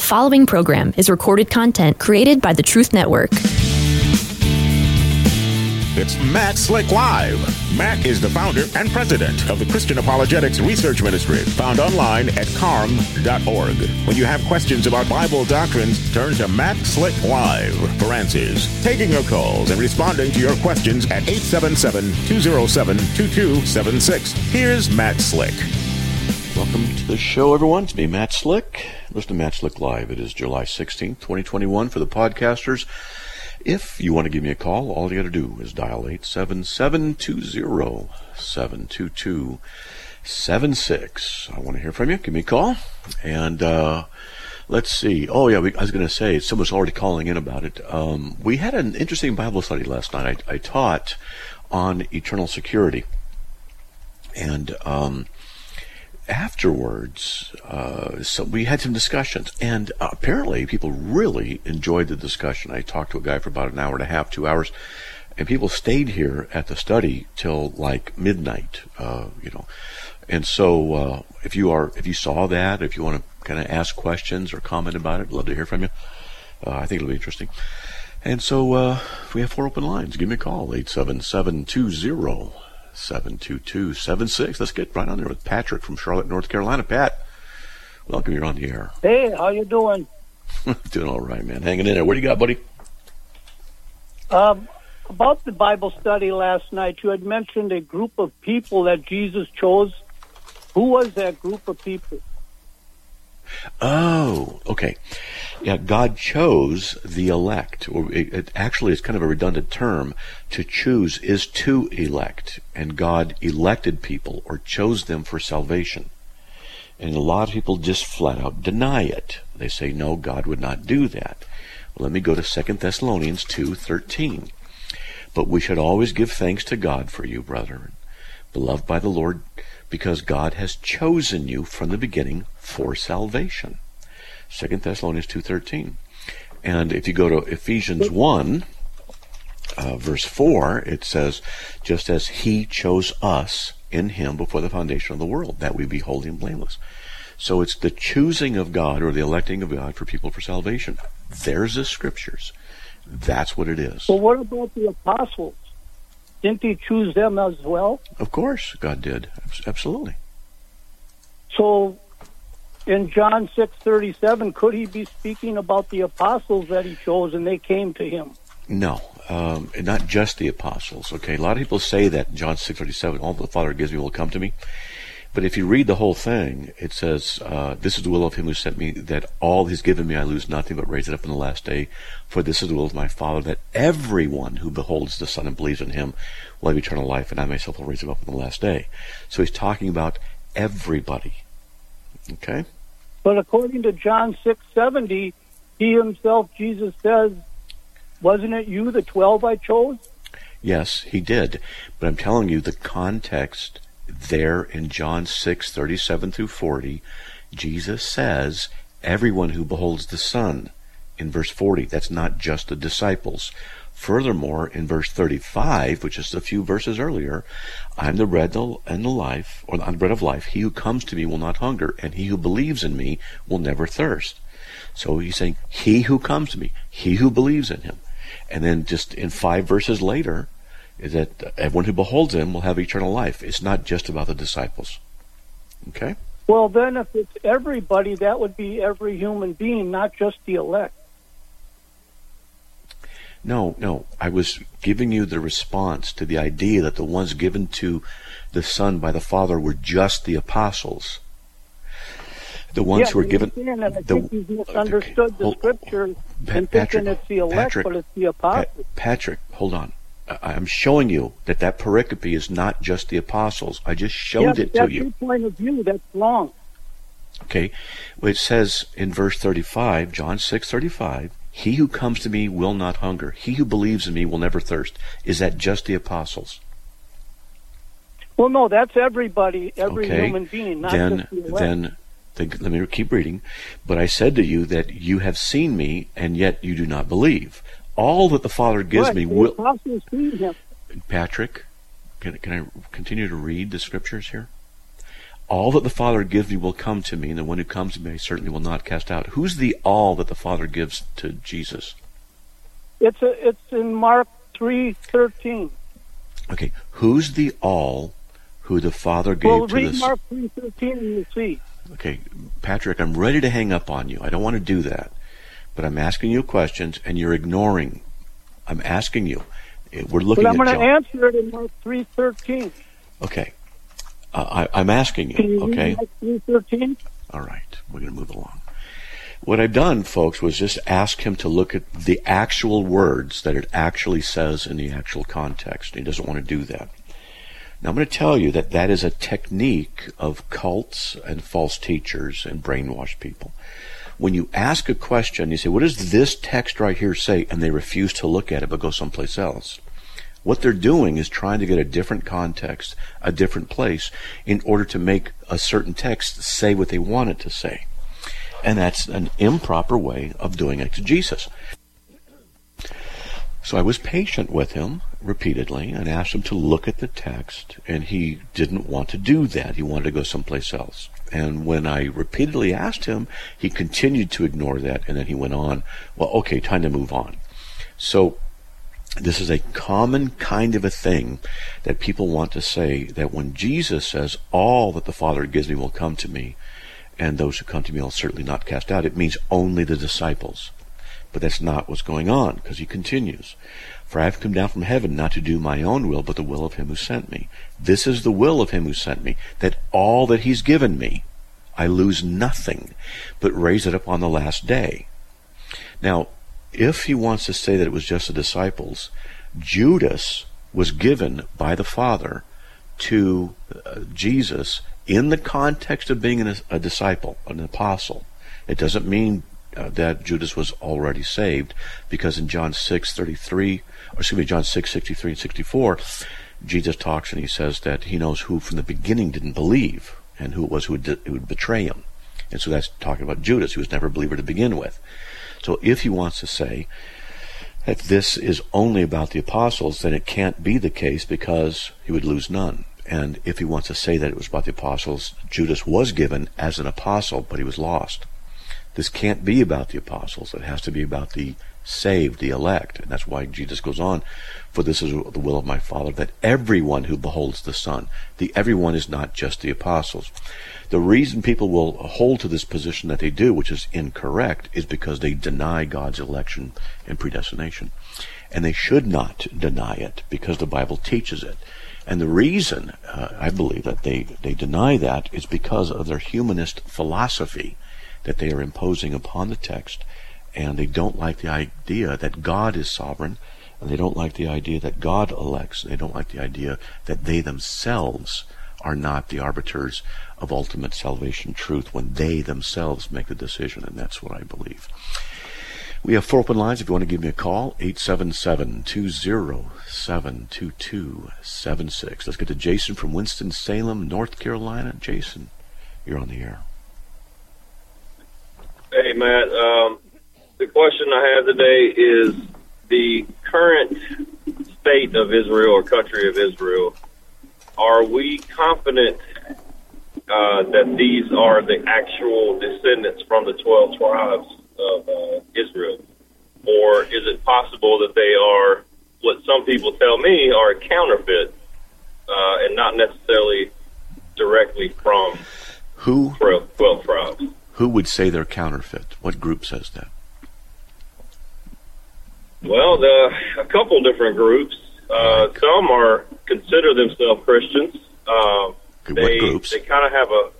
The following program is recorded content created by the Truth Network. It's Matt Slick Live. Matt is the founder and president of the Christian Apologetics Research Ministry, found online at carm.org. When you have questions about Bible doctrines, turn to Matt Slick Live for answers. Taking your calls and responding to your questions at 877 207 2276. Here's Matt Slick. Welcome to the show, everyone. It's me, Matt Slick. Listen to Matt Slick Live. It is July 16th, 2021 for the podcasters. If you want to give me a call, all you got to do is dial 877-207-2276. I want to hear from you. Give me a call. And, uh, let's see. Oh, yeah, we, I was going to say, someone's already calling in about it. Um, we had an interesting Bible study last night. I, I taught on eternal security. And, um, afterwards, uh, so we had some discussions, and uh, apparently people really enjoyed the discussion. I talked to a guy for about an hour and a half, two hours, and people stayed here at the study till like midnight. Uh, you know, and so uh, if you are, if you saw that, if you want to kind of ask questions or comment about it, love to hear from you. Uh, I think it'll be interesting. And so uh, we have four open lines. Give me a call, 877 20 72276. Let's get right on there with Patrick from Charlotte, North Carolina. Pat, welcome. You're on the air. Hey, how you doing? Doing all right, man. Hanging in there. What do you got, buddy? Um, about the Bible study last night, you had mentioned a group of people that Jesus chose. Who was that group of people? Oh, okay. Yeah, God chose the elect, or it, actually is kind of a redundant term. To choose is to elect, and God elected people or chose them for salvation. And a lot of people just flat out deny it. They say, no, God would not do that. Well, let me go to 2 Thessalonians 2.13. But we should always give thanks to God for you, brethren, beloved by the Lord, because God has chosen you from the beginning for salvation. 2 Thessalonians 2.13. And if you go to Ephesians 1, uh, verse 4, it says, just as he chose us in him before the foundation of the world, that we be holy and blameless. So it's the choosing of God or the electing of God for people for salvation. There's the scriptures. That's what it is. Well, what about the apostles? Didn't he choose them as well? Of course, God did. Absolutely. So, in John six thirty seven, could he be speaking about the apostles that he chose and they came to him? No, um, not just the apostles. Okay, a lot of people say that John six thirty seven, all the Father gives me will come to me. But if you read the whole thing, it says, uh, This is the will of him who sent me, that all he's given me I lose nothing, but raise it up in the last day. For this is the will of my Father, that everyone who beholds the Son and believes in him will have eternal life, and I myself will raise him up in the last day. So he's talking about everybody. Okay? But according to John 6:70, he himself, Jesus says, wasn't it you, the 12 I chose? Yes, he did. But I'm telling you, the context there in John 6, 37 through 40, Jesus says, everyone who beholds the Son. In verse 40, that's not just the disciples. Furthermore, in verse 35, which is a few verses earlier, I'm the bread and the life, or the bread of life. He who comes to me will not hunger, and he who believes in me will never thirst. So he's saying, he who comes to me, he who believes in him. And then just in five verses later, is that uh, everyone who beholds him will have eternal life. It's not just about the disciples. Okay? Well, then, if it's everybody, that would be every human being, not just the elect. No, no. I was giving you the response to the idea that the ones given to the Son by the Father were just the apostles. The ones yeah, who were given. And I the, think you've misunderstood okay. the scripture pa- and Patrick, thinking it's the elect, Patrick, but it's the apostles. Pa- Patrick, hold on. I'm showing you that that pericope is not just the apostles. I just showed it to that's you. your point of view. That's wrong. Okay, well, it says in verse 35, John 6:35, "He who comes to me will not hunger. He who believes in me will never thirst." Is that just the apostles? Well, no, that's everybody, every okay. human being, not then, just the then, then, let me keep reading. But I said to you that you have seen me, and yet you do not believe all that the Father gives Right, me will. apostles seen him. Patrick, can, can I continue to read the scriptures here? all that the Father gives me will come to me, and the one who comes to me I certainly will not cast out. Who's the all that the Father gives to Jesus? It's a, it's in Mark three thirteen. Okay, who's the all who the Father gave Well, to read the Mark three thirteen and you see. Okay, Patrick, I'm ready to hang up on you. I don't want to do that. But I'm asking you questions and you're ignoring. I'm asking you. Eh, We're looking But I'm at going to answer it in Mark three thirteen. Okay. Uh, I, I'm asking you okay? Mark three thirteen? All right, we're going to move along. What I've done, folks, was just ask him to look at the actual words that it actually says in the actual context. He doesn't want to do that. Now, I'm going to tell you that that is a technique of cults and false teachers and brainwashed people. When you ask a question, you say, What does this text right here say? And they refuse to look at it but go someplace else. What they're doing is trying to get a different context, a different place, in order to make a certain text say what they want it to say. And that's an improper way of doing exegesis. So I was patient with him repeatedly and asked him to look at the text, and he didn't want to do that. He wanted to go someplace else. And when I repeatedly asked him, he continued to ignore that, and then he went on, well, okay, time to move on. So this is a common kind of a thing that people want to say that when Jesus says, All that the Father gives me will come to me, and those who come to me I'll certainly not cast out, it means only the disciples. But that's not what's going on, because he continues. For I have come down from heaven not to do my own will, but the will of him who sent me. This is the will of him who sent me, that all that he's given me, I lose nothing, but raise it up on the last day. Now, if he wants to say that it was just the disciples, Judas was given by the Father to uh, Jesus in the context of being an, a disciple, an apostle. It doesn't mean uh, that Judas was already saved, because in John six thirty three, or excuse me, John six sixty three and sixty four, Jesus talks and he says that he knows who from the beginning didn't believe and who it was who would, who would betray him, and so that's talking about Judas, who was never a believer to begin with. So if he wants to say that this is only about the apostles, then it can't be the case because he would lose none. And if he wants to say that it was about the apostles, Judas was given as an apostle, but he was lost. This can't be about the apostles. It has to be about the saved, the elect. And that's why Jesus goes on, for this is the will of my Father, that everyone who beholds the Son, the everyone is not just the apostles. The reason people will hold to this position that they do, which is incorrect, is because they deny God's election and predestination. And they should not deny it because the Bible teaches it. And the reason, uh, I believe, that they, they deny that is because of their humanist philosophy that they are imposing upon the text. And they don't like the idea that God is sovereign. And they don't like the idea that God elects. They don't like the idea that they themselves are not the arbiters of ultimate salvation truth when they themselves make the decision. And that's what I believe. We have four open lines. If you want to give me a call, 877-207-2276. Let's get to Jason from Winston-Salem, North Carolina. Jason, you're on the air. Hey, Matt. Um, the question I have today is the current state of Israel or country of Israel. Are we confident uh, that these are the actual descendants from the 12 tribes of uh, Israel? Or is it possible that they are what some people tell me are a counterfeit uh, and not necessarily directly from Who 12, 12 tribes? Who would say they're counterfeit? What group says that? Well, the, a couple different groups. Uh, some are consider themselves Christians. Uh, they what groups? they kind of have a.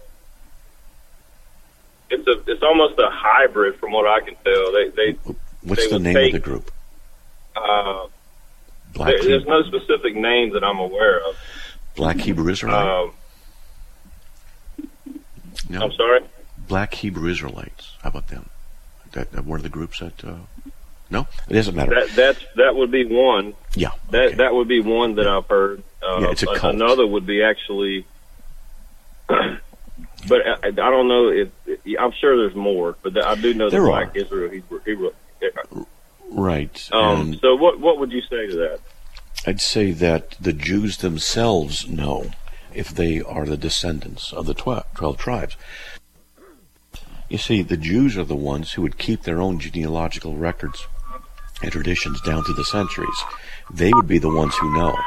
It's a it's almost a hybrid from what I can tell. They they What's they the name take- of the group? uh, Black, there, there's no specific name that I'm aware of. Black Hebrew Israelite? Um, no. I'm sorry. Black Hebrew Israelites. How about them? That, that one of the groups that. Uh, no, it doesn't matter. That that's that would be one. yeah. That okay. that would be one that I've heard. Uh, Yeah, it's a cult. Another would be actually, but I, I don't know if I'm sure there's more. But I do know that There Black are. Israel. Hebrew, Hebrew, right. um, so what what would you say to that? I'd say that the Jews themselves know if they are the descendants of the 12, 12 tribes. You see, the Jews are the ones who would keep their own genealogical records and traditions down through the centuries. They would be the ones who know.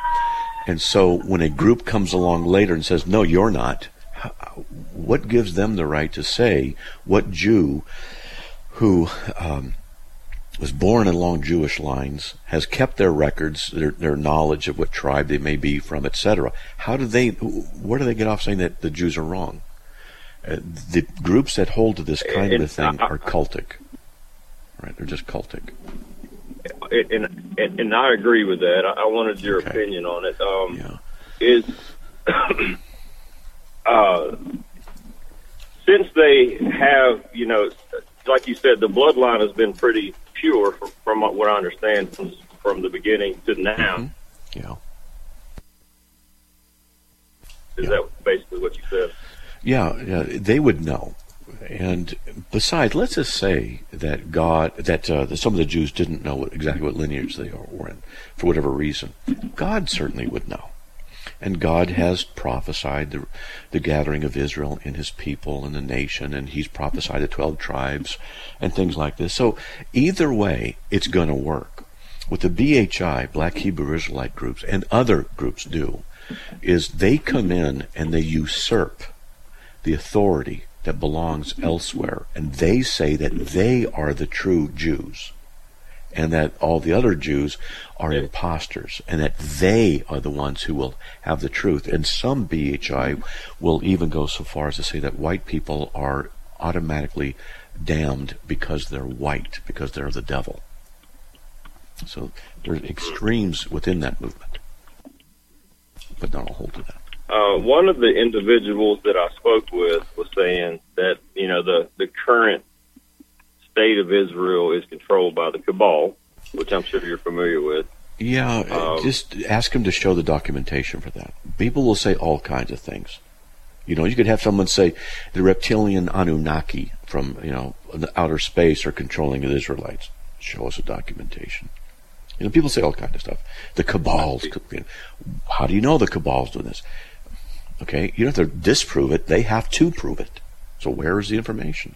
And so when a group comes along later and says, no, you're not, what gives them the right to say what Jew who um, was born along Jewish lines has kept their records, their, their knowledge of what tribe they may be from, etc. How do they? Where do they get off saying that the Jews are wrong? Uh, the groups that hold to this kind of a thing are cultic, right? They're just cultic. And, and, and I agree with that. I wanted your okay. opinion on it. Um, yeah. Is uh, since they have, you know, like you said, the bloodline has been pretty pure from, from what I understand from, from the beginning to now. Mm-hmm. Yeah. Is yeah. that basically what you said? Yeah, yeah, they would know. And besides, let's just say that God, that, uh, some of the Jews didn't know what, exactly what lineage they were in, for whatever reason. God certainly would know. And God has prophesied the, the gathering of Israel in his people and the nation, and he's prophesied the 12 tribes and things like this. So either way, it's going to work. What the BHI, Black Hebrew Israelite groups, and other groups do, is they come in and they usurp the authority that belongs elsewhere, and they say that they are the true Jews and that all the other Jews are imposters, and that they are the ones who will have the truth. And some BHI will even go so far as to say that white people are automatically damned because they're white, because they're the devil. So there are extremes within that movement, but not all hold to that. Uh, one of the individuals that I spoke with was saying that you know the the current state of Israel is controlled by the cabal, which I'm sure you're familiar with. Yeah, um, just ask him to show the documentation for that. People will say all kinds of things. You know, you could have someone say the reptilian Anunnaki from, you know, the outer space are controlling the Israelites. Show us a documentation. You know, people say all kinds of stuff. The cabals. How do you know the cabal's doing this? Okay, you don't have to disprove it. They have to prove it. So where is the information?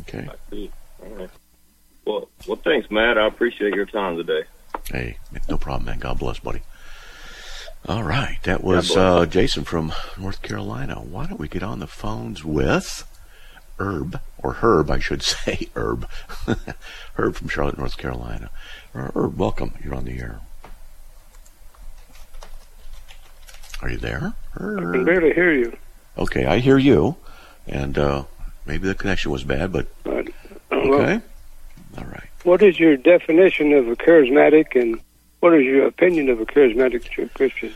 Okay. Well, well, thanks, Matt. I appreciate your time today. Hey, no problem, man. God bless, buddy. All right, that was uh, Jason from North Carolina. Why don't we get on the phones with Herb, or Herb, I should say, Herb. Herb from Charlotte, North Carolina. Herb, welcome. You're on the air. Are you there? I can barely hear you. Okay, I hear you. And uh, Maybe the connection was bad, but okay. Well, All right. What is your definition of a charismatic, and what is your opinion of a charismatic Christian?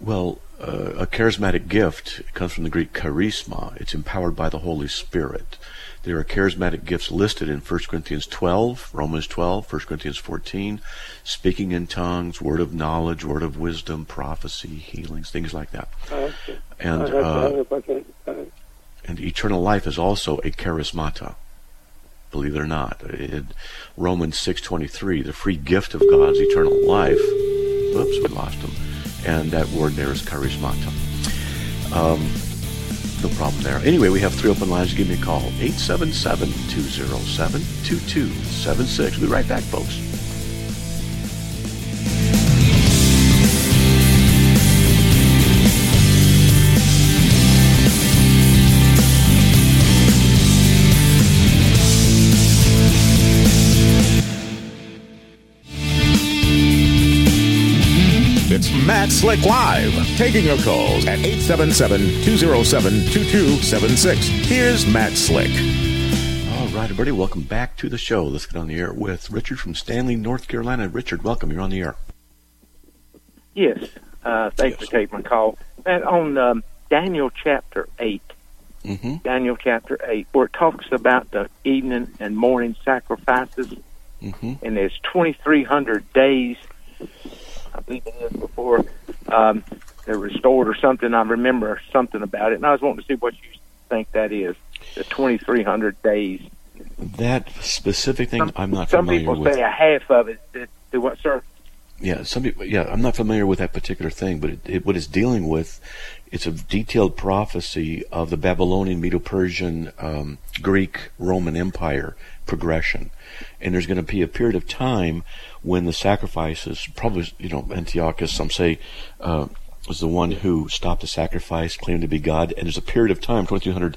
Well, uh, a charismatic gift comes from the Greek charisma. It's empowered by the Holy Spirit. There are charismatic gifts listed in 1 Corinthians 12, Romans 12, 1 Corinthians 14, speaking in tongues, word of knowledge, word of wisdom, prophecy, healings, things like that. Uh, and uh, and eternal life is also a charismata. Believe it or not, in Romans six twenty three, the free gift of God's eternal life. Oops, we lost him. And that word there is charismata. Um, no problem there. Anyway, we have three open lines. Give me a call 877 207 2276. We'll be right back, folks. Slick Live, taking your calls at 877-207-2276. Here's Matt Slick. All right, everybody, welcome back to the show. Let's get on the air with Richard from Stanley, North Carolina. Richard, welcome. You're on the air. Yes. Uh, thanks yes. for taking my call. Matt, on um, Daniel chapter 8, mm-hmm. Daniel chapter 8, where it talks about the evening and morning sacrifices, mm-hmm. and there's 2,300 days I believe it is before um, they're restored or something. I remember something about it, and I was wanting to see what you think that is. The 2,300 days. That specific thing, some, I'm not familiar with. Some people say a half of it. Do what, sir? Yeah, some people, yeah, I'm not familiar with that particular thing, but it, it, what it's dealing with, it's a detailed prophecy of the Babylonian, Medo-Persian, um, Greek, Roman Empire progression, and there's going to be a period of time when the sacrifices, probably, you know, Antiochus, some say, uh, was the one who stopped the sacrifice, claimed to be God, and there's a period of time, 2300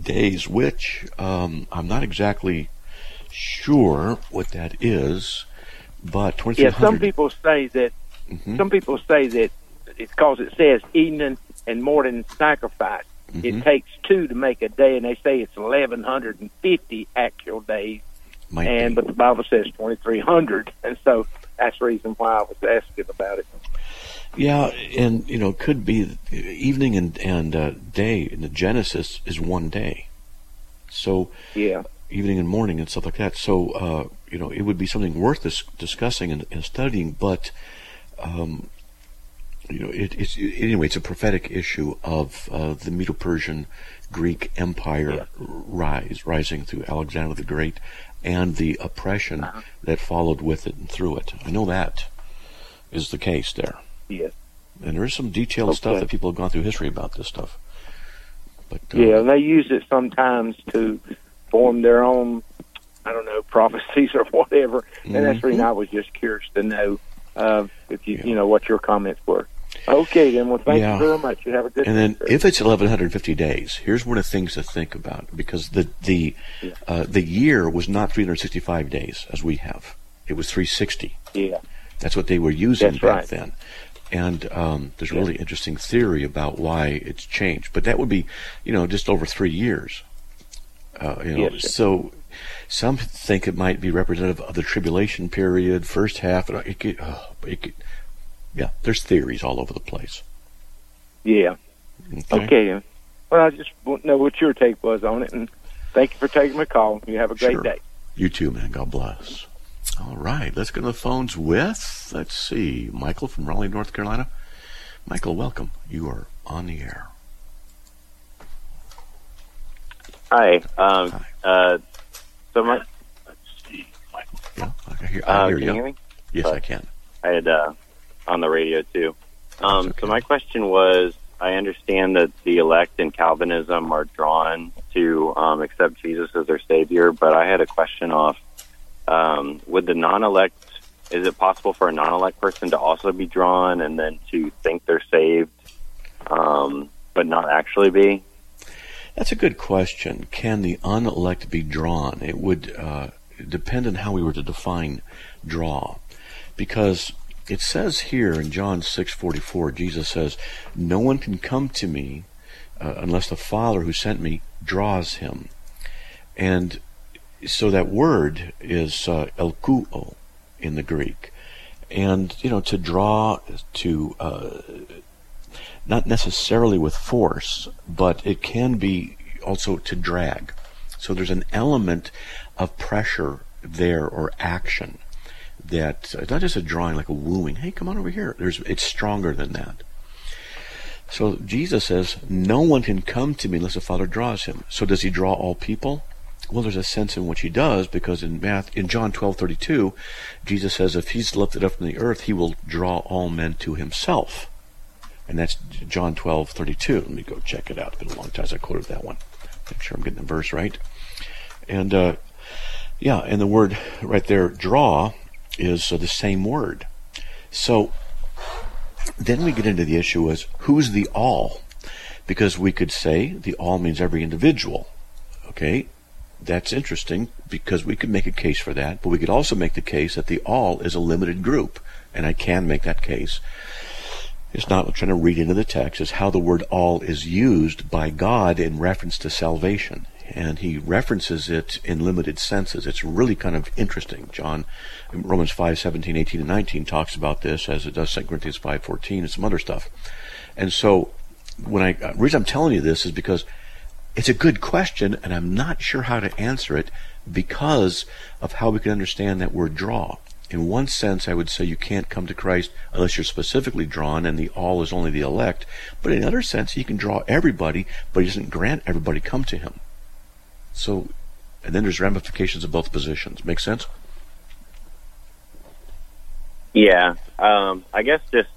days, which um, I'm not exactly sure what that is but 2300. yeah, some people say that. Mm-hmm. Some people say that because it says evening and morning sacrifice. Mm-hmm. It takes two to make a day, and they say it's eleven hundred and fifty actual days. Might and be. but the Bible says twenty three hundred, and so that's the reason why I was asking about it. Yeah, and you know, could be evening and and uh, day in the Genesis is one day. So yeah, evening and morning and stuff like that. So uh, you know, it would be something worth dis- discussing and, and, studying. But um, you know, it, it's anyway. It's a prophetic issue of uh, the Medo-Persian Greek Empire yeah. rise, rising through Alexander the Great, and the oppression uh-huh. that followed with it and through it. I know that is the case there. Yes. And there is some detailed okay. stuff that people have gone through history about this stuff. But uh, yeah, they use it sometimes to form their own, I don't know, prophecies or whatever. Mm-hmm. And that's the reason I was just curious to know uh, if you, yeah. you know, what your comments were. Okay, then. Well, thank yeah. you very much. You have a good. And then, if it's 1150 days, here's one of the things to think about because the the yeah. uh, the year was not 365 days as we have; it was 360. Yeah, that's what they were using that's back right. then. And um, there's a really interesting theory about why it's changed, but that would be, you know, just over three years. Uh, you know, yes, so some think it might be representative of the tribulation period, first half. It could, oh, it could, yeah, there's theories all over the place. Yeah. Okay. okay. Well, I just want to know what your take was on it, and thank you for taking my call. You have a great sure. day. You too, man. God bless. All right, let's go to the phones with, let's see, Michael from Raleigh, North Carolina. Michael, welcome. You are on the air. Hi. Um, Hi. Uh, so my. Yeah, I hear, I uh, hear can you. hear me? Yes, but I can. I had uh, on the radio too. Um, okay. So my question was: I understand that the elect in Calvinism are drawn to um, accept Jesus as their savior, but I had a question off: um, Would the non-elect? Is it possible for a non-elect person to also be drawn and then to think they're saved, um, but not actually be? That's a good question. Can the unelect be drawn? It would uh, depend on how we were to define draw, because it says here in John six forty four, Jesus says, "No one can come to me uh, unless the Father who sent me draws him," and so that word is uh, elkuo in the Greek, and you know to draw to uh, not necessarily with force, but it can be also to drag. So there's an element of pressure there or action that uh, not just a drawing like a wooing. Hey, come on over here. There's it's stronger than that. So Jesus says, "No one can come to me unless the Father draws him." So does he draw all people? Well, there's a sense in which he does because in Math in John 12:32, Jesus says, "If he's lifted up from the earth, he will draw all men to himself." and that's John 12, 32. Let me go check it out. It's been a long time since I quoted that one. Make sure I'm getting the verse right. And uh, yeah, and the word right there, draw, is uh, the same word. So then we get into the issue is who's the all? Because we could say the all means every individual. Okay, that's interesting because we could make a case for that, but we could also make the case that the all is a limited group, and I can make that case. It's not trying to read into the text. It's how the word all is used by God in reference to salvation. And he references it in limited senses. It's really kind of interesting. John, Romans 5, 17, 18, and 19 talks about this as it does 2 Corinthians 5, 14 and some other stuff. And so when I, the reason I'm telling you this is because it's a good question and I'm not sure how to answer it because of how we can understand that word draw in one sense, I would say you can't come to Christ unless you're specifically drawn, and the all is only the elect. But in another sense, he can draw everybody, but he doesn't grant everybody come to him. So, and then there's ramifications of both positions. Make sense? Yeah, um, I guess just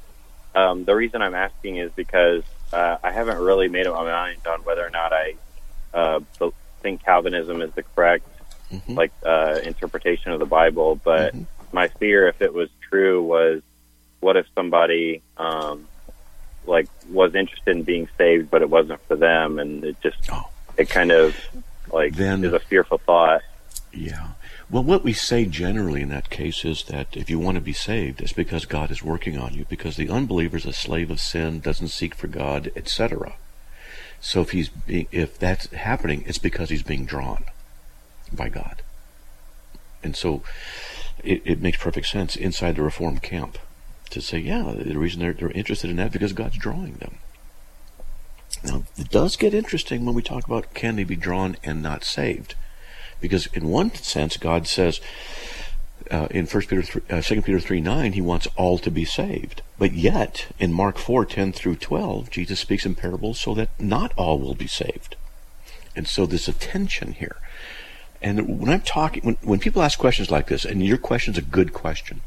um, the reason I'm asking is because uh, I haven't really made up my mind on whether or not I uh, think Calvinism is the correct mm-hmm. like uh, interpretation of the Bible. But mm-hmm. my fear, if it was true, was what if somebody um, like was interested in being saved, but it wasn't for them, and it just oh. it kind of like then, is a fearful thought. Yeah. Well, what we say generally in that case is that if you want to be saved, it's because God is working on you, because the unbeliever is a slave of sin, doesn't seek for God, etc. So if he's being, if that's happening, it's because he's being drawn by God. And so it, it makes perfect sense inside the Reformed camp to say, yeah, the reason they're, they're interested in that because God's drawing them. Now, it does get interesting when we talk about can they be drawn and not saved. Because in one sense, God says uh, in First Peter, 3, uh, 2 Peter 3 9, he wants all to be saved. But yet, in Mark 4 10 through 12, Jesus speaks in parables so that not all will be saved. And so there's a tension here. And when I'm talking, when, when people ask questions like this, and your question's a good question,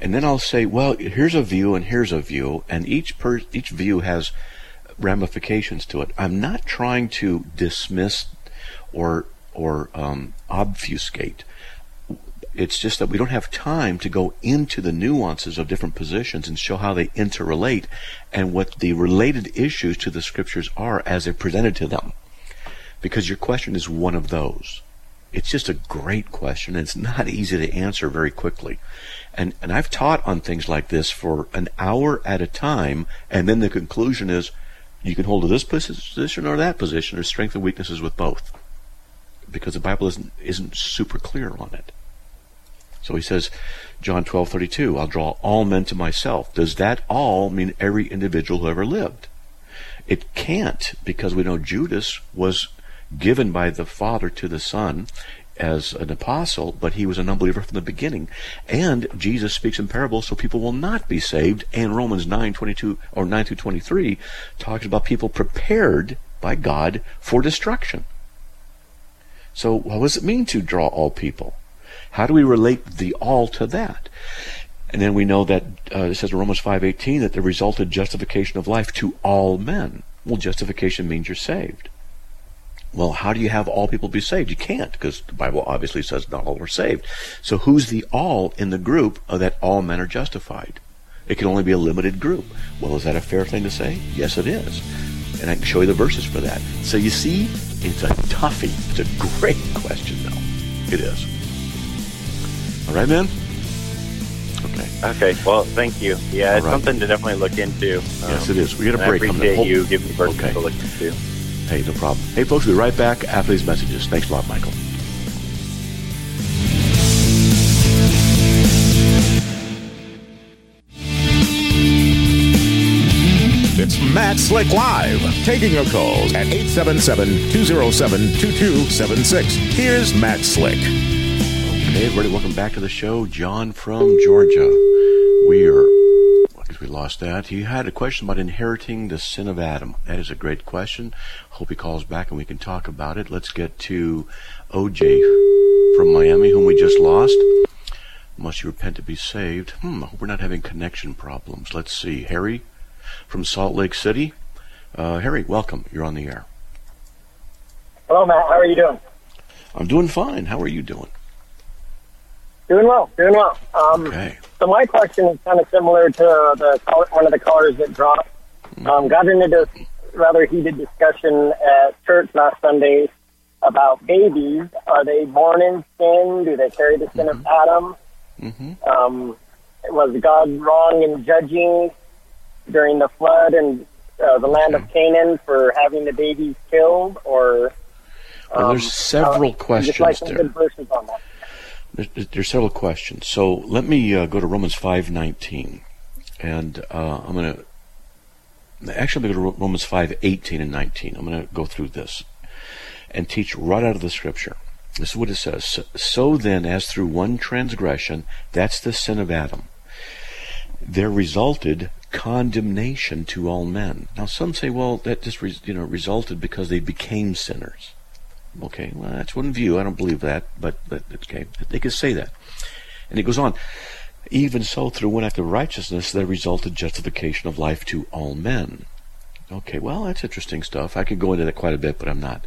and then I'll say, well, here's a view and here's a view, and each per, each view has ramifications to it. I'm not trying to dismiss or or um, obfuscate. It's just that we don't have time to go into the nuances of different positions and show how they interrelate and what the related issues to the scriptures are as they're presented to them. Because your question is one of those. It's just a great question, and it's not easy to answer very quickly. And, and I've taught on things like this for an hour at a time, and then the conclusion is you can hold to this position or that position, or strength and weaknesses with both. Because the Bible isn't, isn't super clear on it. So he says, John 12:32, I'll draw all men to myself. Does that all mean every individual who ever lived? It can't because we know Judas was given by the Father to the Son as an apostle, but he was an unbeliever from the beginning. And Jesus speaks in parables so people will not be saved. And Romans 9, 22, or 9 through 23 talks about people prepared by God for destruction. So what does it mean to draw all people? How do we relate the all to that? And then we know that uh, it says in Romans 5:18 that the resulted justification of life to all men. Well, justification means you're saved. Well, how do you have all people be saved? You can't, because the Bible obviously says not all are saved. So who's the all in the group that all men are justified? It can only be a limited group. Well, is that a fair thing to say? Yes, it is. And I can show you the verses for that. So you see, it's a toughie. It's a great question, though. It is. All right, man? Okay. Okay. Well, thank you. Yeah, it's right. something to definitely look into. Um, yes, it is. We got a break. I appreciate you giving me verses okay. to look into. Hey, no problem. Hey, folks, we'll be right back after these messages. Thanks a lot, Michael. It's Matt Slick Live, taking your calls at 877-207-2276. Here's Matt Slick. Hey, everybody, welcome back to the show. John from Georgia. We lost that. He had a question about inheriting the sin of Adam. That is a great question. Hope he calls back and we can talk about it. Let's get to OJ from Miami, whom we just lost. Must you repent to be saved? Hmm, I hope we're not having connection problems. Let's see. Harry from Salt Lake City. Uh, Harry, welcome. You're on the air. Hello, Matt. How are you doing? I'm doing fine. How are you doing? Doing well, doing well. Um, okay. So my question is kind of similar to the one of the callers that dropped. Um, got into this rather heated discussion at church last Sunday about babies. Are they born in sin? Do they carry the sin mm-hmm. of Adam? Mm-hmm. Um, was God wrong in judging during the flood and uh, the land of Canaan for having the babies killed? Or um, well, there's several uh, questions like there. Good verses on that. There's, there's several questions. So let me uh, go to Romans 5:19, and uh, I'm going to actually go to Romans 5:18 and 19. I'm going to go through this and teach right out of the Scripture. This is what it says. So, so then, as through one transgression, that's the sin of Adam, there resulted condemnation to all men. Now, some say, well, that just you know resulted because they became sinners. Okay, well, that's one view. I don't believe that, but, but okay, they could say that. And it goes on. Even so, through one act of righteousness, there resulted justification of life to all men. Okay, well, that's interesting stuff. I could go into that quite a bit, but I'm not.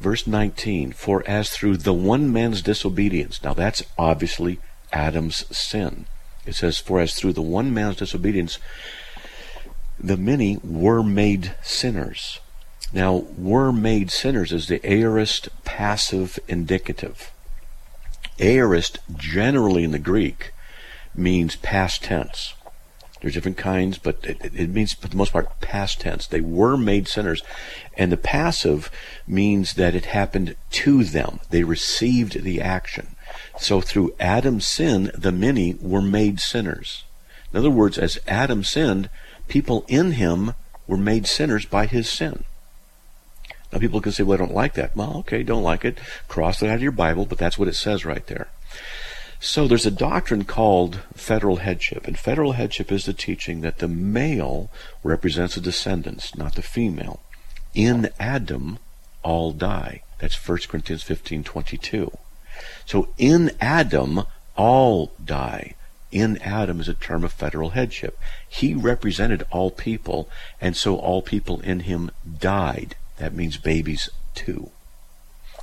Verse 19, for as through the one man's disobedience, now that's obviously Adam's sin. It says, for as through the one man's disobedience, the many were made sinners. Now, were made sinners is the aorist passive indicative. Aorist, generally in the Greek, means past tense. There's different kinds, but it, it, means, for the most part, past tense. They were made sinners. And the passive means that it happened to them. They received the action. So through Adam's sin, the many were made sinners. In other words, as Adam sinned, people in him were made sinners by his sin. Now people can say, well, I don't like that. Well, okay, don't like it. Cross it out of your Bible, but that's what it says right there. So there's a doctrine called federal headship, and federal headship is the teaching that the male represents the descendants, not the female. In Adam, all die. That's 1 Corinthians 15:22. So in Adam, all die. In Adam is a term of federal headship. He represented all people, and so all people in him died. That means babies too.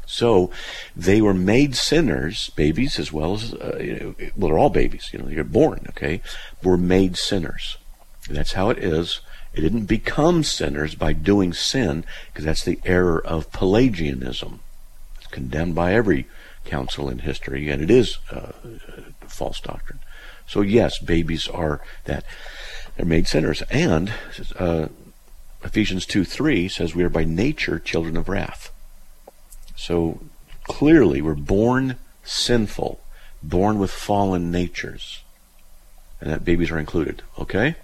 So they were made sinners, babies as well as, uh, well, they're all babies, you know, they're born, okay, were made sinners. That's how it is. It didn't become sinners by doing sin, because that's the error of Pelagianism. It's condemned by every council in history, and it is uh, false doctrine. So yes, babies are that. They're made sinners. And uh, Ephesians 2 3 says we are by nature children of wrath. So clearly, we're born sinful, born with fallen natures, and that babies are included. Okay.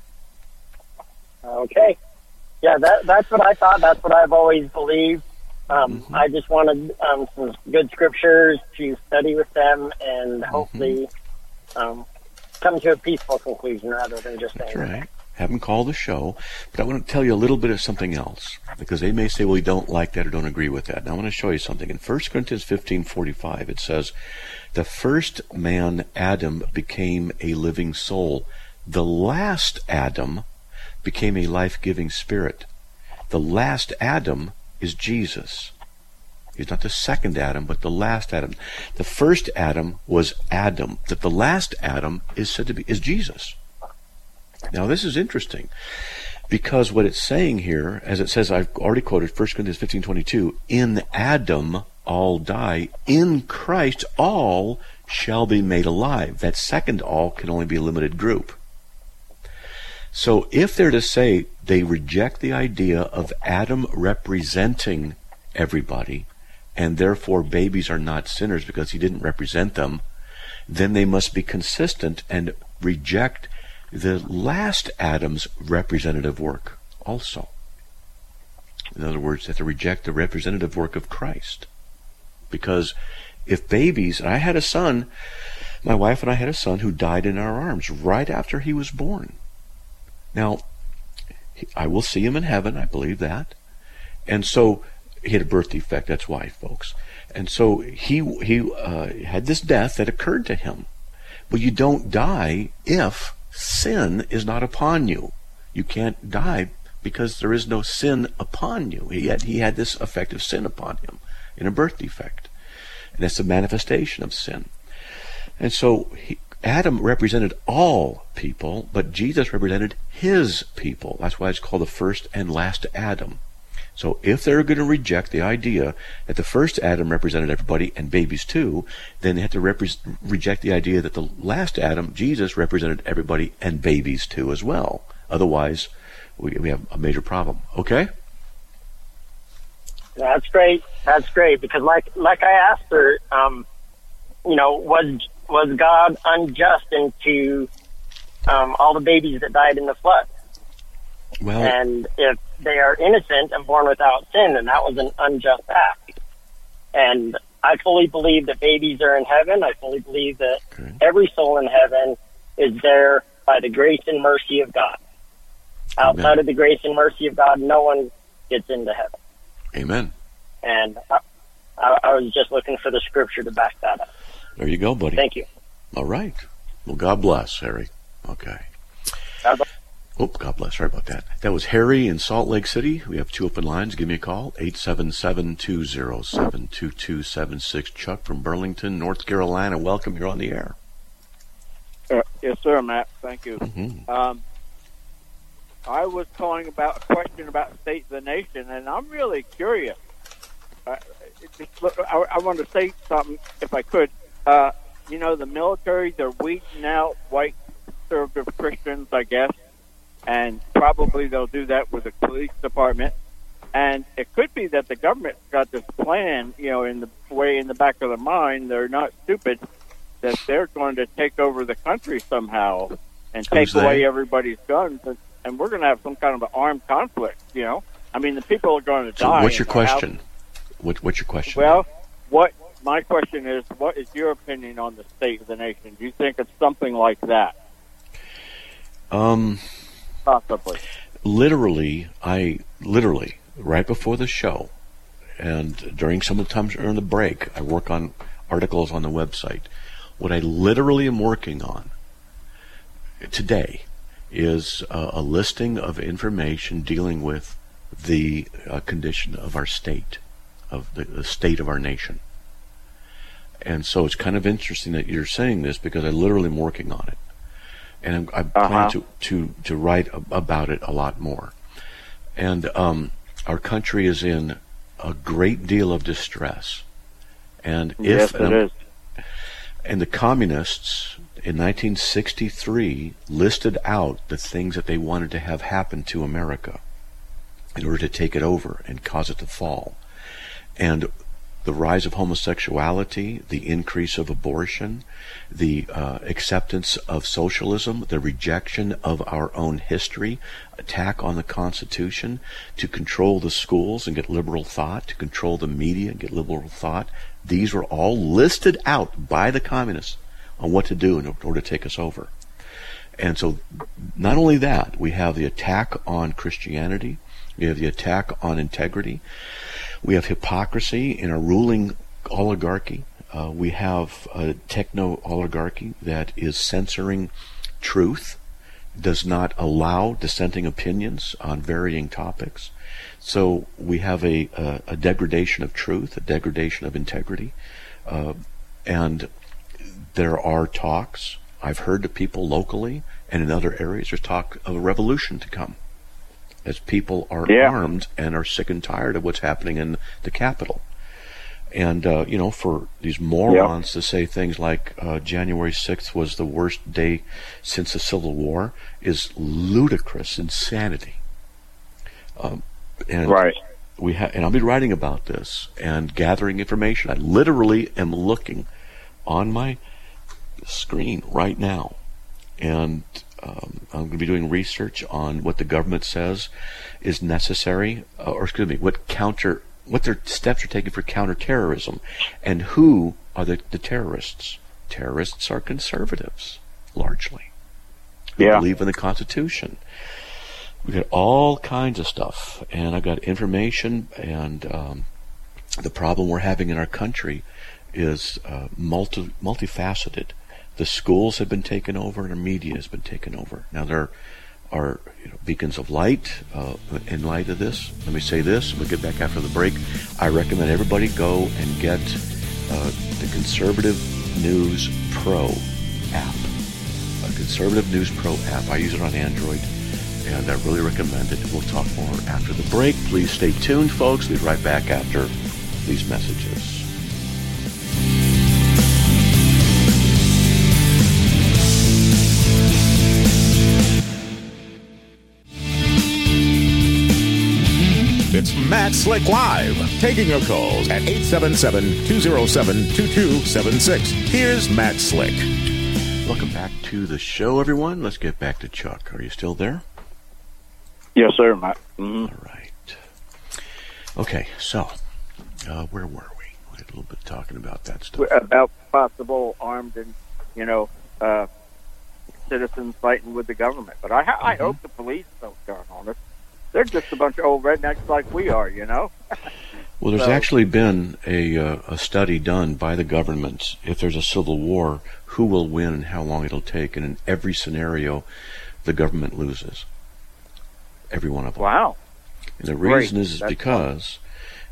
Okay. Yeah, that that's what I thought. That's what I've always believed. Um, mm-hmm. I just wanted um, some good scriptures to study with them and mm-hmm. hopefully mm-hmm. um, come to a peaceful conclusion rather than just That's saying. right have them call the show. But I want to tell you a little bit of something else because they may say, well, we don't like that or don't agree with that. Now I want to show you something. In 1 Corinthians 15:45, it says, "The first man, Adam, became a living soul. The last Adam became a life-giving spirit. The last Adam is Jesus." He's not the second Adam, but the last Adam. The first Adam was Adam. That the last Adam is said to be is Jesus. Now, this is interesting because what it's saying here, as it says, I've already quoted 1 Corinthians 15:22, in Adam all die, in Christ all shall be made alive. That second all can only be a limited group. So if they're to say they reject the idea of Adam representing everybody, and therefore babies are not sinners because he didn't represent them, then they must be consistent and reject the last Adam's representative work also. In other words, that to reject the representative work of Christ. Because if babies, I had a son, my wife and I had a son who died in our arms right after he was born. Now, I will see him in heaven, I believe that. And so he had a birth defect, that's why, folks. And so he he uh, had this death that occurred to him. But you don't die if sin is not upon you. You can't die because there is no sin upon you. Yet he had this effect of sin upon him in a birth defect. And it's a manifestation of sin. And so he, Adam represented all people, but Jesus represented his people. That's why it's called the first and last Adam. So if they're going to reject the idea that the first Adam represented everybody and babies too, then they have to repre- reject the idea that the last Adam, Jesus, represented everybody and babies too as well. Otherwise, we, we have a major problem. Okay? That's great. That's great because, like, like I asked her, um, you know, was was God unjust into um, all the babies that died in the flood? Well, and if they are innocent and born without sin, then that was an unjust act. And I fully believe that babies are in heaven. I fully believe that okay. every soul in heaven is there by the grace and mercy of God. Outside Amen. of the grace and mercy of God, no one gets into heaven. Amen. And I, I, I was just looking for the scripture to back that up. There you go, buddy. Thank you. All right. Well, God bless, Harry. Okay. Oh, God bless. Sorry about that. That was Harry in Salt Lake City. We have two open lines. Give me a call. 877-207-2276. Chuck from Burlington, North Carolina. Welcome. You're on the air. Uh, yes, sir, Matt. Thank you. Mm-hmm. Um, I was calling about a question about state of the nation, and I'm really curious. Uh, I, I want to say something, if I could. Uh, you know, the military, they're weeding out white conservative Christians, I guess, and probably they'll do that with the police department. And it could be that the government's got this plan, you know, in the way in the back of their mind, they're not stupid, that they're going to take over the country somehow and take Who's they? away everybody's guns, and, and we're going to have some kind of an armed conflict, you know? I mean, the people are going to So die. what's your question? What, what's your question? Well, what my question is, what is your opinion on the state of the nation? Do you think it's something like that? um, Possibly. literally, I literally right before the show, and during some of the times during the break, I work on articles on the website. What I literally am working on today is a listing of information dealing with the uh, condition of our state, of the, the state of our nation. And so it's kind of interesting that you're saying this because I literally am working on it, and I'm, I plan Uh-huh. to to to write about it a lot more. And um, our country is in a great deal of distress, and Yes, if it is. and the communists in 1963 listed out the things that they wanted to have happen to America in order to take it over and cause it to fall. And the rise of homosexuality, the increase of abortion, the uh, acceptance of socialism, the rejection of our own history, attack on the Constitution, to control the schools and get liberal thought, to control the media and get liberal thought. These were all listed out by the communists on what to do in order to take us over. And so, not only that, we have the attack on Christianity, we have the attack on integrity, we have hypocrisy in a ruling oligarchy, uh, we have a techno oligarchy that is censoring truth, does not allow dissenting opinions on varying topics. So we have a, a, a degradation of truth, a degradation of integrity, uh, and there are talks. I've heard to people locally and in other areas, there's talk of a revolution to come as people are Yeah. armed and are sick and tired of what's happening in the Capitol. And, uh, you know, for these morons to say things like uh, January 6th was the worst day since the Civil War is ludicrous insanity. Um, and Right. we ha- and I'll be writing about this and gathering information. I literally am looking on my screen right now, and um, I'm going to be doing research on what the government says is necessary, uh, or excuse me, what counter, what their steps are taking for counterterrorism, and who are the, the terrorists. Terrorists are conservatives, largely, who Yeah. believe in the Constitution. We got all kinds of stuff, and I've got information. And um, the problem we're having in our country is uh, multi multifaceted. The schools have been taken over, and our media has been taken over. Now there are you know, beacons of light uh, in light of this. Let me say this. We'll get back after the break. I recommend everybody go and get uh, the Conservative News Pro app. A Conservative News Pro app. I use it on Android and I really recommend it. We'll talk more after the break. Please stay tuned, folks. We'll be right back after these messages. It's Matt Slick Live, taking your calls at 877-207-2276. Here's Matt Slick. Welcome back to the show, everyone. Let's get back to Chuck. Are you still there? Yes, sir, Matt. Mhm. All right. Okay, so uh, where were we? We had a little bit talking about that stuff. About possible armed and, you know, uh, citizens fighting with the government. But I, I Mm-hmm. hope the police don't turn on us. They're just a bunch of old rednecks like we are, you know? Well, there's So- actually been a, uh, a study done by the government. If there's a civil war, who will win and how long it'll take? And in every scenario, the government loses. Every one of them. Wow. And the Great. reason is, is That's because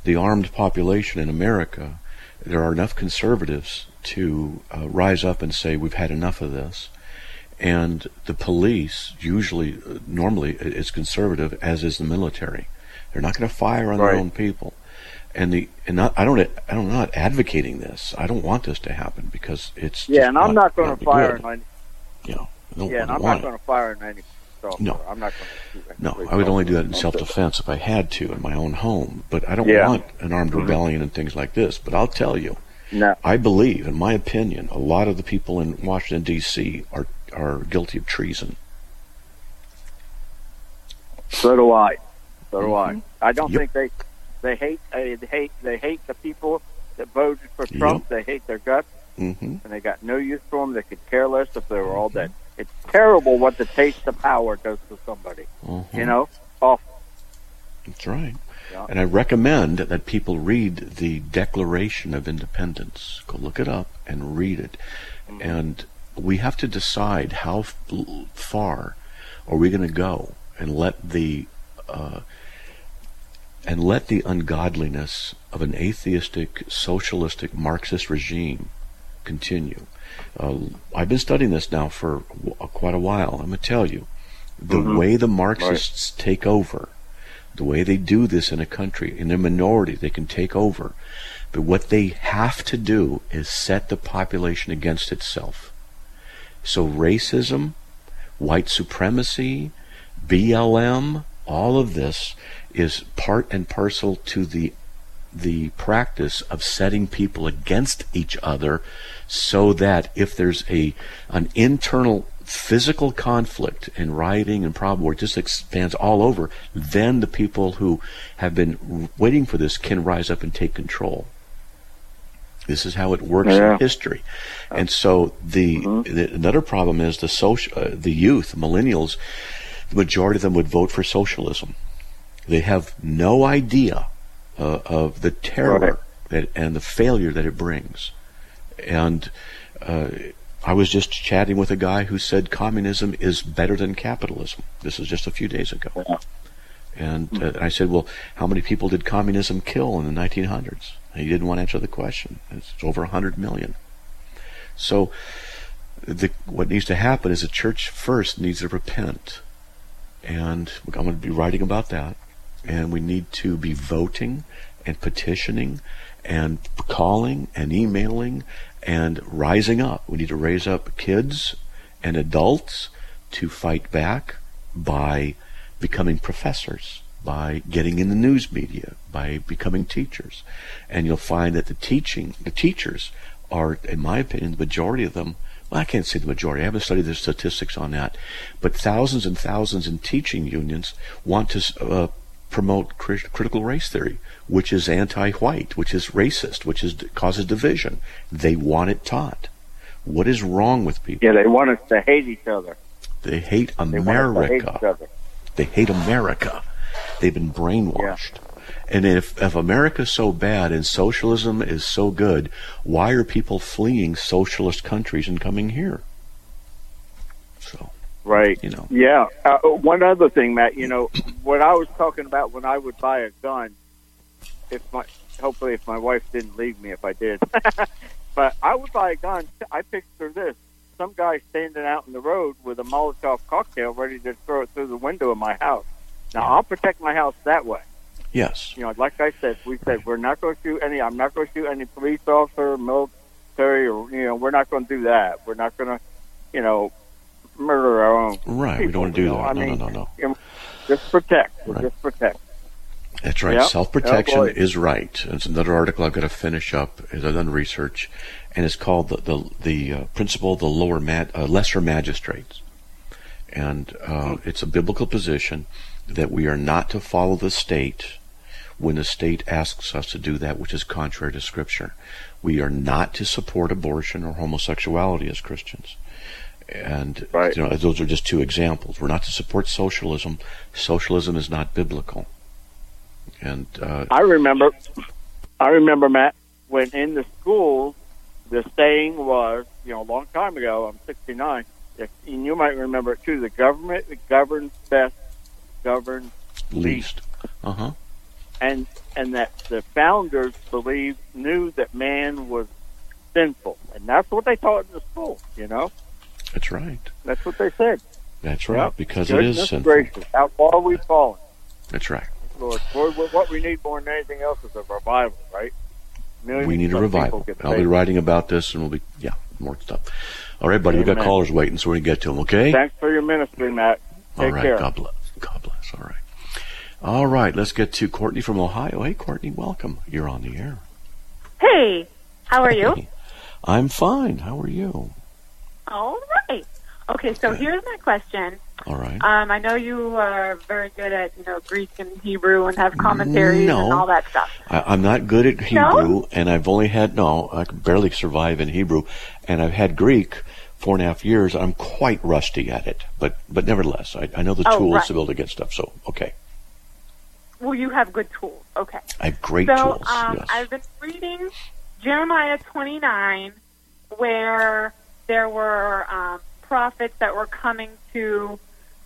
the armed population in America, there are enough conservatives to uh, rise up and say, we've had enough of this. And the police, usually, uh, normally, i- is conservative, as is the military. They're not going to fire on Right. their own people. And the and not, I don't I don't I'm not advocating this. I don't want this to happen because it's Yeah, and I'm not going to fire good. on any. You know, Yeah, and I'm not going to fire on any. Software. No. I'm not going to. No, I would only do that in self-defense if I had to in my own home. But I don't Yeah. want an armed Mhm. rebellion and things like this. But I'll tell you, No. I believe, in my opinion, a lot of the people in Washington D.C. are are guilty of treason. So do I. So do I. I don't Mm-hmm. Yep. think they they hate they hate they hate the people that voted for Trump. They hate their guts, Mm-hmm. and they got no use for them. They could care less if they were all dead. It's terrible what the taste of power does to somebody. Mhm. You know, awful. That's right. Yeah. And I recommend that people read the Declaration of Independence. Go look it up and read it. Mm-hmm. And we have to decide how f- far are we going to go and let the uh, and let the ungodliness of an atheistic, socialistic, Marxist regime continue. Uh, I've been studying this now for w- quite a while. I'm going to tell you the Mhm. way the Marxists take over the way they do this in a country, in a minority, they can take over. But what they have to do is set the population against itself. So racism, white supremacy, BLM, all of this is part and parcel to the the practice of setting people against each other so that if there's a an internal physical conflict and rioting and problem where it just expands all over, then the people who have been waiting for this can rise up and take control. This is how it works Yeah. in history, and so the, the another problem is the social, uh, the youth, millennials. The majority of them would vote for socialism. They have no idea uh, of the terror Right. that and the failure that it brings. And uh, I was just chatting with a guy who said communism is better than capitalism. This was just a few days ago. And uh, I said, well, how many people did communism kill in the 1900s? He didn't want to answer the question. It's over 100 million. So the, what needs to happen is the church first needs to repent. And I'm going to be writing about that. And we need to be voting and petitioning and calling and emailing and rising up. We need to raise up kids and adults to fight back by becoming professors, by getting in the news media, by becoming teachers. And you'll find that the teaching, the teachers are, in my opinion, the majority of them, well, I can't say the majority, I haven't studied the statistics on that, but thousands and thousands in teaching unions want to uh, promote crit- critical race theory, which is anti-white, which is racist, which is causes division. They want it taught. What is wrong with people? Yeah, they want us to hate each other. They hate They us to hate each America. other. They hate America. They've been brainwashed. And if, if America's so bad and socialism is so good, why are people fleeing socialist countries and coming here? So, Right. you know. Yeah. Uh, one other thing, Matt. You know what I was talking about when I would buy a gun. If my hopefully if my wife didn't leave me if I did, but I would buy a gun. I picture this: some guy standing out in the road with a Molotov cocktail ready to throw it through the window of my house. Now I'll protect my house that way. Yes. You know, like I said, we said we're not going to shoot any. I'm not going to shoot any police officer, military, or you know, we're not going to do that. We're not going to, you know, murder our own. Right. we don't want to do you know, that. I no, mean, no, no, no. Just protect. Right. Just protect. That's right. Yep. Self protection Oh, is right. It's another article I've got to finish up I've done research, and it's called the the, the uh, principle of the lower mag, uh, lesser magistrates, and uh, it's a biblical position that we are not to follow the state when the state asks us to do that which is contrary to Scripture. We are not to support abortion or homosexuality as Christians. And Right. you know, those are just two examples. We're not to support socialism. Socialism is not biblical. And uh, I remember I remember Matt when in the schools the saying was, you know, a long time ago. I'm 69. If, and you might remember it too. The government governs best governs least. Uh huh. And and that the founders believed knew that man was sinful, and that's what they taught in the school. You know. That's right. That's what they said. That's right, Yep. because Goodness it is sinful. gracious, how far we've fallen. That's right. Lord, Lord, what- we need more than anything else is a revival, right? Millions We need a revival. I'll be writing about this, and we'll be yeah more stuff. All right, buddy. We got callers waiting, so we're gonna get to them. Okay. Thanks for your ministry, Matt. Take All right. care. God bless. God bless. All right. All right. Let's get to Courtney from Ohio. Hey, Courtney. Welcome. You're on the air. Hey, how are you? I'm fine. How are you? All right. Okay, so here's my question. All right. Um, I know you are very good at you know Greek and Hebrew and have commentaries No. and all that stuff. I, I'm not good at No? Hebrew, and I've only had no. I can barely survive in Hebrew, and I've had Greek four and a half years. I'm quite rusty at it, but but nevertheless, I, I know the Oh, tools right. to be able to get stuff. So okay, Well, you have good tools. Okay. I have great so, tools. um, yes. I've been reading Jeremiah 29, where there were um, prophets that were coming to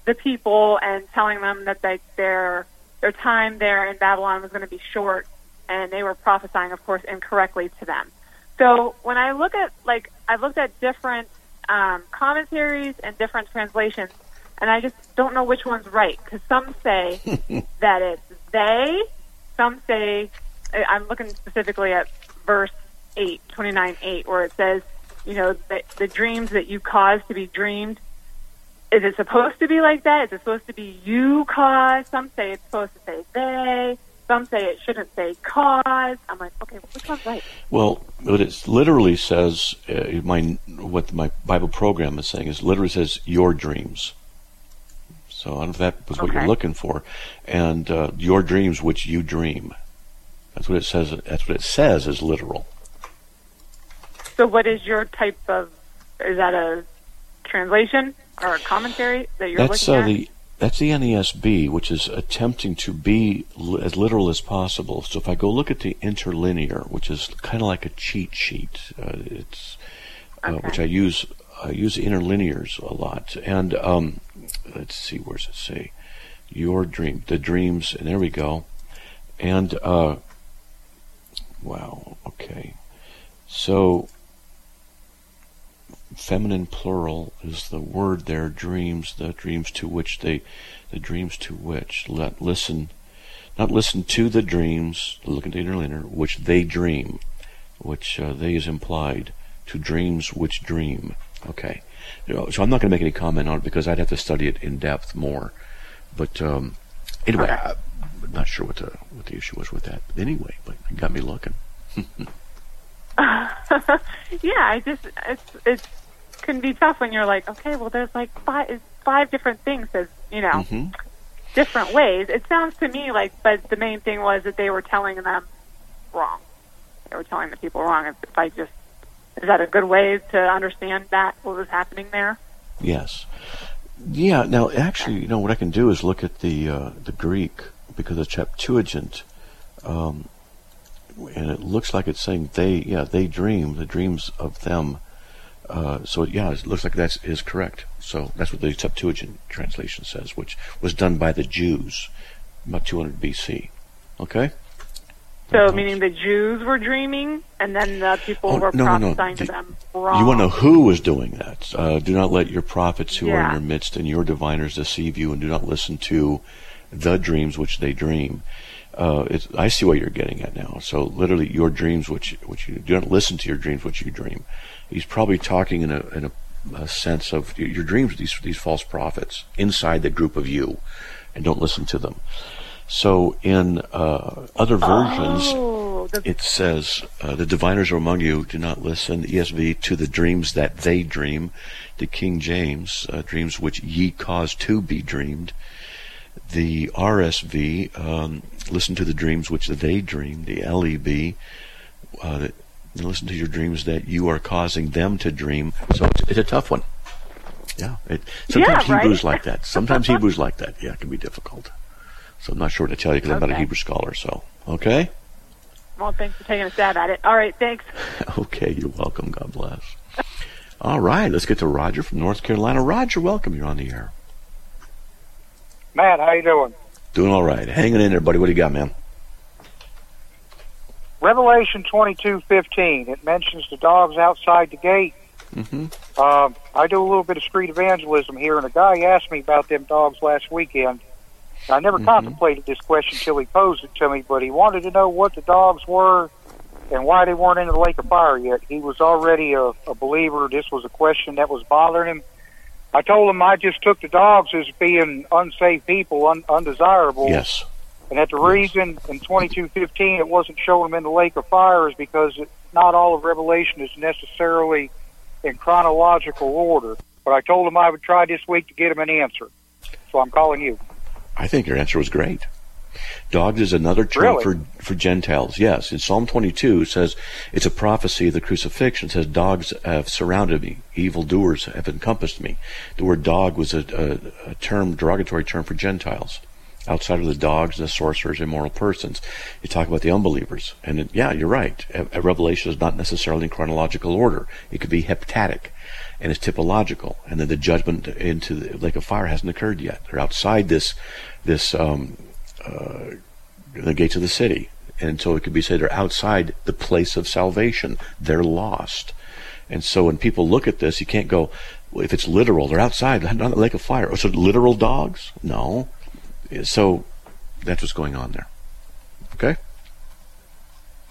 the people and telling them that they, their their time there in Babylon was going to be short, and they were prophesying, of course, incorrectly to them. So when I look at like I've looked at different um, commentaries and different translations, and I just don't know which one's right because some say that it's they, some say I'm looking specifically at verse 8, 29 8, where it says, you know, the, the dreams that you cause to be dreamed. Is it supposed to be like that? Is it supposed to be you cause? Some say it's supposed to say they. Some say it shouldn't say cause. I'm like, okay, well, which one's right? Well, what it literally says, uh, my what my Bible program is saying is literally says your dreams. So I don't know if that was what you're looking for, and uh, your dreams which you dream. That's what it says. That's what it says is literal. So, what is your type of? Is that a translation or a commentary that you're that's looking uh, at? the that's the NASB, which is attempting to be li- as literal as possible. So if I go look at the interlinear, which is kind of like a cheat sheet, uh, it's uh, which I use. I use interlinears a lot, and um, let's see, where does it say? Your dream, the dreams, and there we go. And uh, wow, okay. So feminine plural is the word there dreams the dreams to which they the dreams to which let listen not listen to the dreams look at the interlinear which they dream which uh, they is implied to dreams which dream. Okay. So i'm not going to make any comment on it because i'd have to study it in depth more. But um, anyway i'm not sure what the what the issue was with that. But anyway but it got me looking. Yeah, I just it's it's can be tough when you're like, okay, well, there's like five five different things as you know Mm-hmm. different ways. It sounds to me like, but the main thing was that they were telling them wrong. They were telling the people wrong. If, if I just is that a good way to understand that what was happening there? Yes. Yeah. Now, actually, you know what I can do is look at the uh, the Greek because the Septuagint, um, and it looks like it's saying they. Yeah, they dream the dreams of them. Uh, so yeah, it looks like that is correct. So that's what the Septuagint translation says, which was done by the Jews about 200 BC. Okay. So meaning the Jews were dreaming, and then the people Oh, were no, no, no. prophesying to them wrong. You want to know who was doing that? Uh, do not let your prophets who are in your midst and your diviners deceive you, and do not listen to the dreams which they dream. Uh, it's, I see what you're getting at now. So literally, your dreams which which you do not listen to your dreams which you dream. He's probably talking in a in a, a sense of your, dreams. These these false prophets inside the group of you, and don't listen to them. So in uh, other versions, Oh, the- it says, uh, "The diviners are among you. Do not listen." ESV to the dreams that they dream. The King James uh, dreams which ye cause to be dreamed. The RSV um, listen to the dreams which they dream. The LEB that- listen to your dreams that you are causing them to dream. So it's, it's a tough one. Yeah, it, sometimes Yeah, right? Hebrews like that. Sometimes Hebrews like that. Yeah, it can be difficult. So I'm not sure what to tell you because I'm not a Hebrew scholar. So okay. Well, thanks for taking a stab at it. All right, thanks. okay, you're welcome. God bless. All right, let's get to Roger from North Carolina. Roger, welcome. You're on the air. Matt, how you doing? Doing all right. Hanging in there, buddy. What do you got, man? Revelation twenty two fifteen. It mentions the dogs outside the gate. Mm-hmm. Um, I do a little bit of street evangelism here, and a guy asked me about them dogs last weekend. I never Mm-hmm. contemplated this question till he posed it to me, but he wanted to know what the dogs were and why they weren't in the lake of fire yet. He was already a, a believer. This was a question that was bothering him. I told him I just took the dogs as being unsafe people, un, undesirable. Yes. And that the reason in 2215 it wasn't showing them in the lake of fire is because it, not all of Revelation is necessarily in chronological order. But I told him I would try this week to get him an answer. So I'm calling you. I think your answer was great. Dogs is another term Really? for for Gentiles. Yes, in Psalm 22 it says it's a prophecy of the crucifixion. It says dogs have surrounded me, evil doers have encompassed me. The word dog was a, a, a term, derogatory term for Gentiles. Outside of the dogs, the sorcerers, immoral persons, you talk about the unbelievers, and it, yeah, you're right. A, a revelation is not necessarily in chronological order. It could be heptadic, and it's typological, and then the judgment into the lake of fire hasn't occurred yet. They're outside this this um, uh, the gates of the city. And so it could be said they're outside the place of salvation. They're lost. And so when people look at this, you can't go, if it's literal, they're outside, not the lake of fire. Oh, so literal dogs? No. So that's what's going on there. Okay?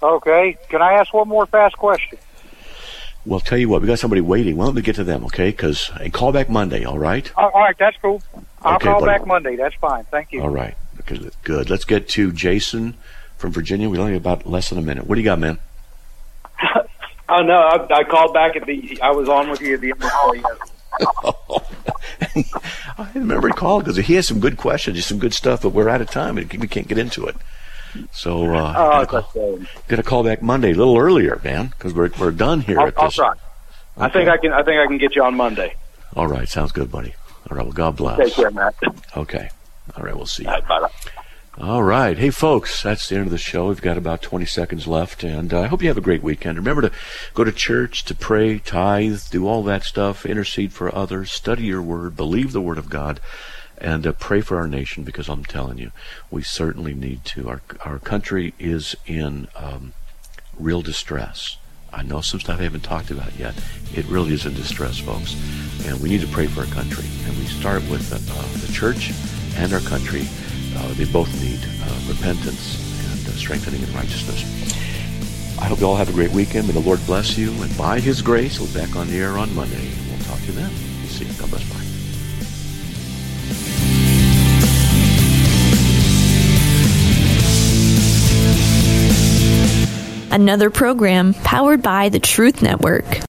Okay. Can I ask one more fast question? Well, tell you what, we got somebody waiting. Why don't we get to them, okay? Because and call back Monday, all right? All all right, that's cool. I'll Okay, call buddy. back Monday. That's fine. Thank you. All right. Okay, good. Let's get to Jason from Virginia. We only have about less than a minute. What do you got, man? Oh no, I, I called back at the. I was on with you at the end of the call. Yes. I remember he called because he has some good questions, some good stuff, but we're out of time and we can't get into it. So uh, Oh, gotta, call, gotta call back Monday a little earlier, man, because we're we're done here I'll, at I'll try. I think I can. I think I can get you on Monday. All right, sounds good, buddy. All right, well, God bless. Take care, Matt. Okay. All right, we'll see you. Bye. All right. Hey, folks, that's the end of the show. We've got about 20 seconds left, and uh, I hope you have a great weekend. Remember to go to church, to pray, tithe, do all that stuff, intercede for others, study your word, believe the word of God, and uh, pray for our nation because I'm telling you, we certainly need to. Our, our country is in um, real distress. I know some stuff I haven't talked about yet. It really is in distress, folks. And we need to pray for our country. And we start with uh, the church and our country. Uh, they both need uh, repentance and uh, strengthening in righteousness. I hope you all have a great weekend. May the Lord bless you. And by His grace, we'll be back on the air on Monday. And we'll talk to you then. See you. God bless. Bye. Another program powered by the Truth Network.